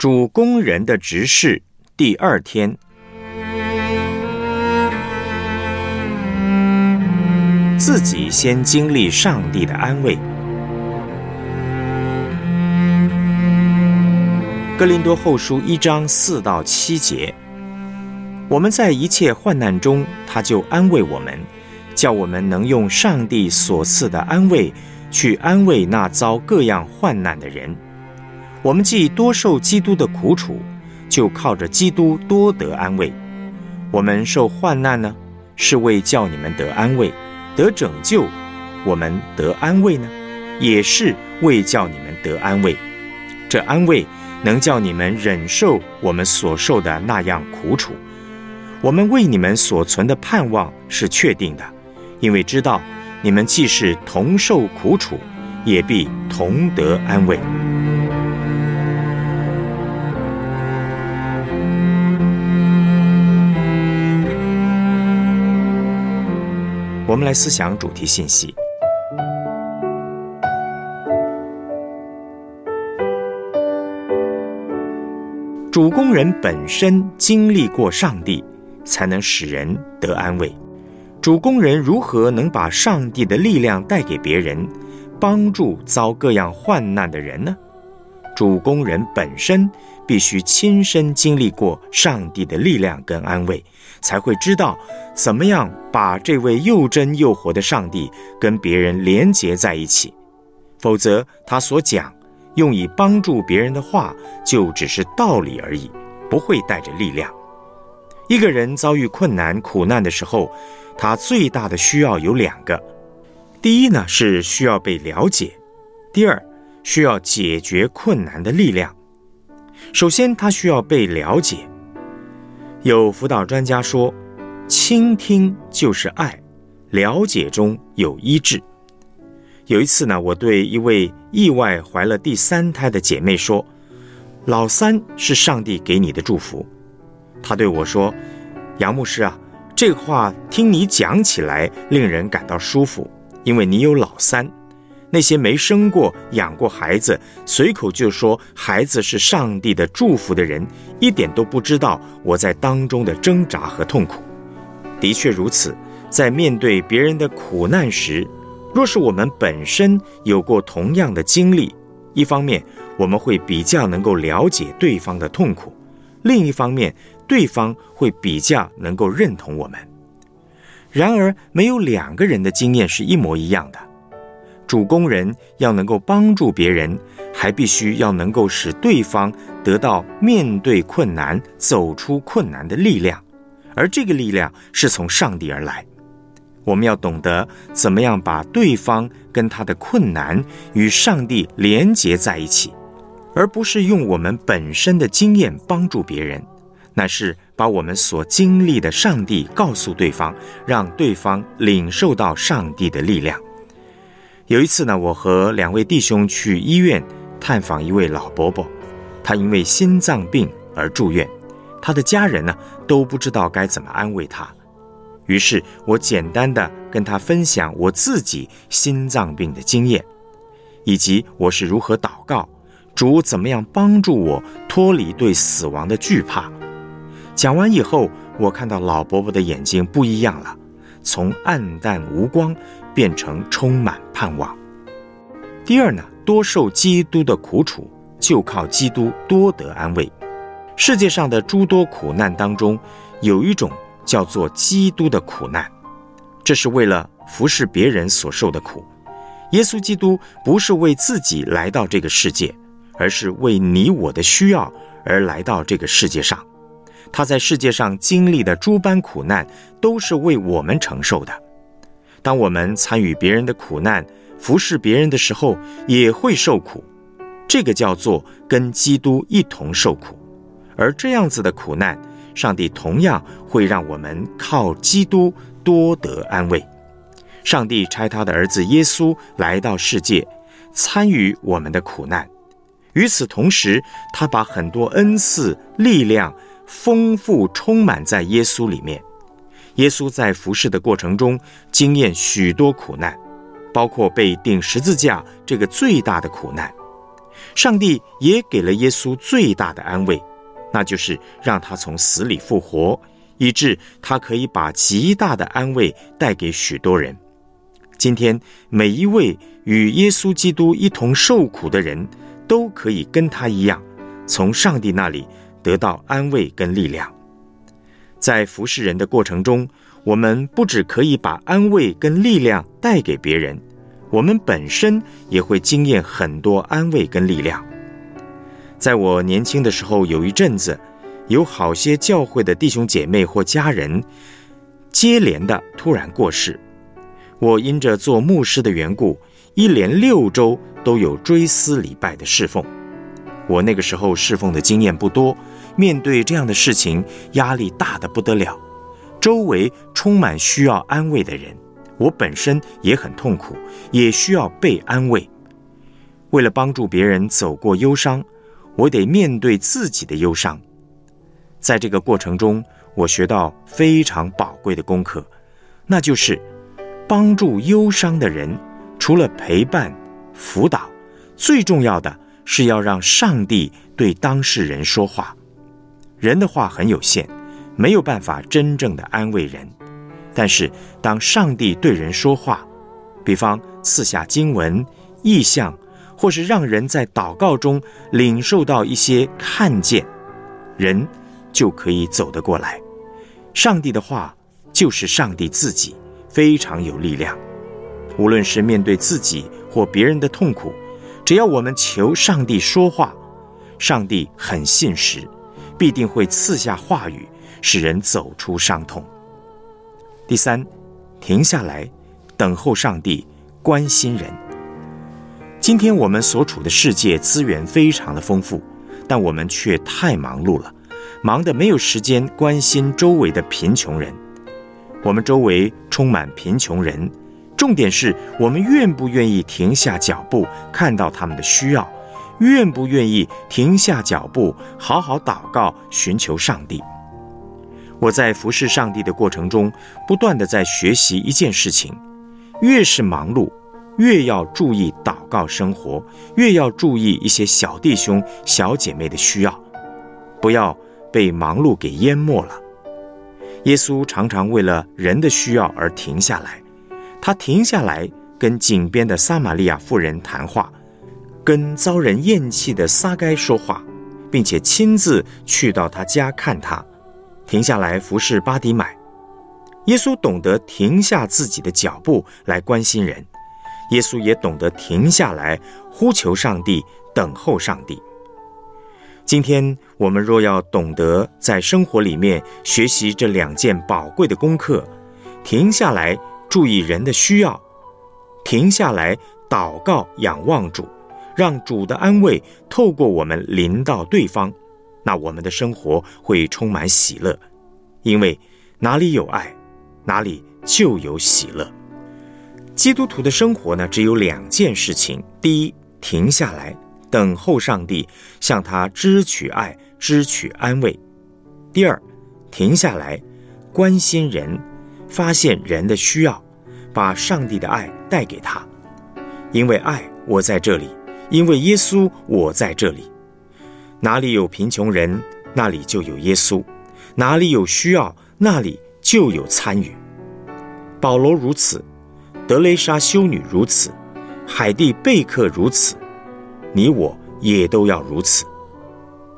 主工人的执事第二天，自己先经历上帝的安慰。哥林多后书一章四到七节，我们在一切患难中，他就安慰我们，叫我们能用上帝所赐的安慰，去安慰那遭各样患难的人。我们既多受基督的苦楚，就靠着基督多得安慰。我们受患难呢，是为叫你们得安慰、得拯救；我们得安慰呢，也是为叫你们得安慰。这安慰能叫你们忍受我们所受的那样苦楚。我们为你们所存的盼望是确定的，因为知道你们既是同受苦楚，也必同得安慰。我们来思想主题信息。主工人本身经历过上帝，才能使人得安慰。主工人如何能把上帝的力量带给别人，帮助遭各样患难的人呢？主工人本身必须亲身经历过上帝的力量跟安慰。才会知道怎么样把这位又真又活的上帝跟别人连结在一起，否则他所讲用以帮助别人的话就只是道理而已，不会带着力量。一个人遭遇困难苦难的时候，他最大的需要有两个：第一呢是需要被了解；第二需要解决困难的力量。首先，他需要被了解。有辅导专家说，倾听就是爱，了解中有医治。有一次呢，我对一位意外怀了第三胎的姐妹说：“老三是上帝给你的祝福。”她对我说：“杨牧师啊，这话听你讲起来令人感到舒服，因为你有老三。”那些没生过、养过孩子，随口就说孩子是上帝的祝福的人，一点都不知道我在当中的挣扎和痛苦。的确如此，在面对别人的苦难时，若是我们本身有过同样的经历，一方面我们会比较能够了解对方的痛苦，另一方面对方会比较能够认同我们。然而，没有两个人的经验是一模一样的。主工人要能够帮助别人，还必须要能够使对方得到面对困难、走出困难的力量，而这个力量是从上帝而来。我们要懂得怎么样把对方跟他的困难与上帝连结在一起，而不是用我们本身的经验帮助别人，那是把我们所经历的上帝告诉对方，让对方领受到上帝的力量。有一次呢，我和两位弟兄去医院探访一位老伯伯，他因为心脏病而住院，他的家人呢都不知道该怎么安慰他。于是我简单的跟他分享我自己心脏病的经验，以及我是如何祷告，主怎么样帮助我脱离对死亡的惧怕。讲完以后，我看到老伯伯的眼睛不一样了，从暗淡无光。变成充满盼望。第二呢，多受基督的苦楚，就靠基督多得安慰。世界上的诸多苦难当中，有一种叫做基督的苦难，这是为了服侍别人所受的苦。耶稣基督不是为自己来到这个世界，而是为你我的需要而来到这个世界上。他在世界上经历的诸般苦难，都是为我们承受的。当我们参与别人的苦难、服侍别人的时候，也会受苦，这个叫做跟基督一同受苦。而这样子的苦难，上帝同样会让我们靠基督多得安慰。上帝差他的儿子耶稣来到世界，参与我们的苦难。与此同时，他把很多恩赐、力量丰富充满在耶稣里面。耶稣在服侍的过程中，经验许多苦难，包括被钉十字架这个最大的苦难。上帝也给了耶稣最大的安慰，那就是让他从死里复活，以致他可以把极大的安慰带给许多人。今天，每一位与耶稣基督一同受苦的人，都可以跟他一样，从上帝那里得到安慰跟力量。在服侍人的过程中，我们不只可以把安慰跟力量带给别人。我们本身也会经验很多安慰跟力量。在我年轻的时候，有一阵子，有好些教会的弟兄姐妹或家人接连的突然过世。我因着做牧师的缘故，一连六周都有追思礼拜的侍奉。我那个时候侍奉的经验不多，面对这样的事情，压力大的不得了，周围充满需要安慰的人。我本身也很痛苦，也需要被安慰。为了帮助别人走过忧伤，我得面对自己的忧伤。在这个过程中，我学到非常宝贵的功课，那就是帮助忧伤的人，除了陪伴、辅导，最重要的是要让上帝对当事人说话。人的话很有限，没有办法真正的安慰人。但是，当上帝对人说话，比方赐下经文、意象，或是让人在祷告中领受到一些看见，人就可以走得过来。上帝的话就是上帝自己，非常有力量。无论是面对自己或别人的痛苦，只要我们求上帝说话，上帝很信实，必定会赐下话语，使人走出伤痛。第三，停下来，等候上帝，关心人。今天我们所处的世界资源非常的丰富，但我们却太忙碌了，忙得没有时间关心周围的贫穷人。我们周围充满贫穷人，重点是我们愿不愿意停下脚步，看到他们的需要，愿不愿意停下脚步，好好祷告，寻求上帝。我在服侍上帝的过程中，不断的在学习一件事情：越是忙碌，越要注意祷告生活，越要注意一些小弟兄、小姐妹的需要，不要被忙碌给淹没了。耶稣常常为了人的需要而停下来，他停下来跟井边的撒玛利亚妇人谈话，跟遭人厌弃的撒该说话，并且亲自去到他家看他。停下来服侍巴迪买，耶稣懂得停下自己的脚步来关心人，耶稣也懂得停下来呼求上帝，等候上帝。今天我们若要懂得在生活里面学习这两件宝贵的功课，停下来注意人的需要，停下来祷告仰望主，让主的安慰透过我们临到对方。那我们的生活会充满喜乐，因为哪里有爱，哪里就有喜乐。基督徒的生活呢，只有两件事情：第一，停下来等候上帝，向他支取爱、支取安慰；第二，停下来关心人，发现人的需要，把上帝的爱带给他。因为爱，我在这里；因为耶稣，我在这里。哪里有贫穷人，那里就有耶稣；哪里有需要，那里就有参与。保罗如此，德雷莎修女如此，海蒂贝克如此，你我也都要如此。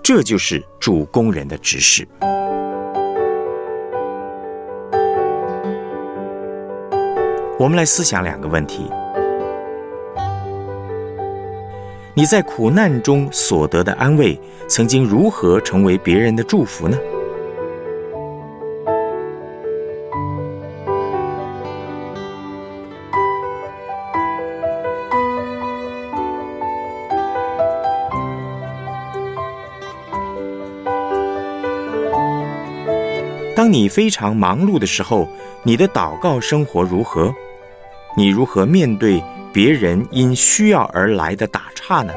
这就是主工人的指示。我们来思想两个问题。你在苦难中所得的安慰，曾经如何成为别人的祝福呢？当你非常忙碌的时候，你的祷告生活如何？你如何面对？别人因需要而来的打岔呢？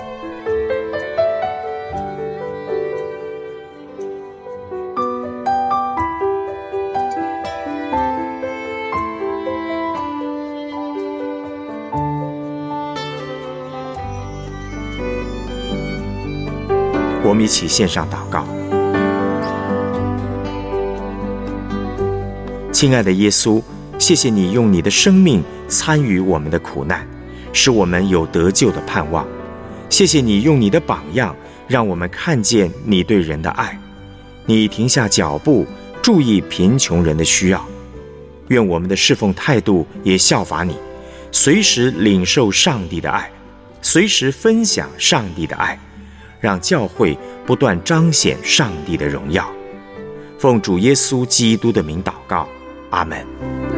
我们一起献上祷告。亲爱的耶稣，谢谢你用你的生命参与我们的苦难，使我们有得救的盼望。谢谢你用你的榜样，让我们看见你对人的爱。你停下脚步，注意贫穷人的需要。愿我们的侍奉态度也效法你，随时领受上帝的爱，随时分享上帝的爱，让教会不断彰显上帝的荣耀。奉主耶稣基督的名祷告。阿门。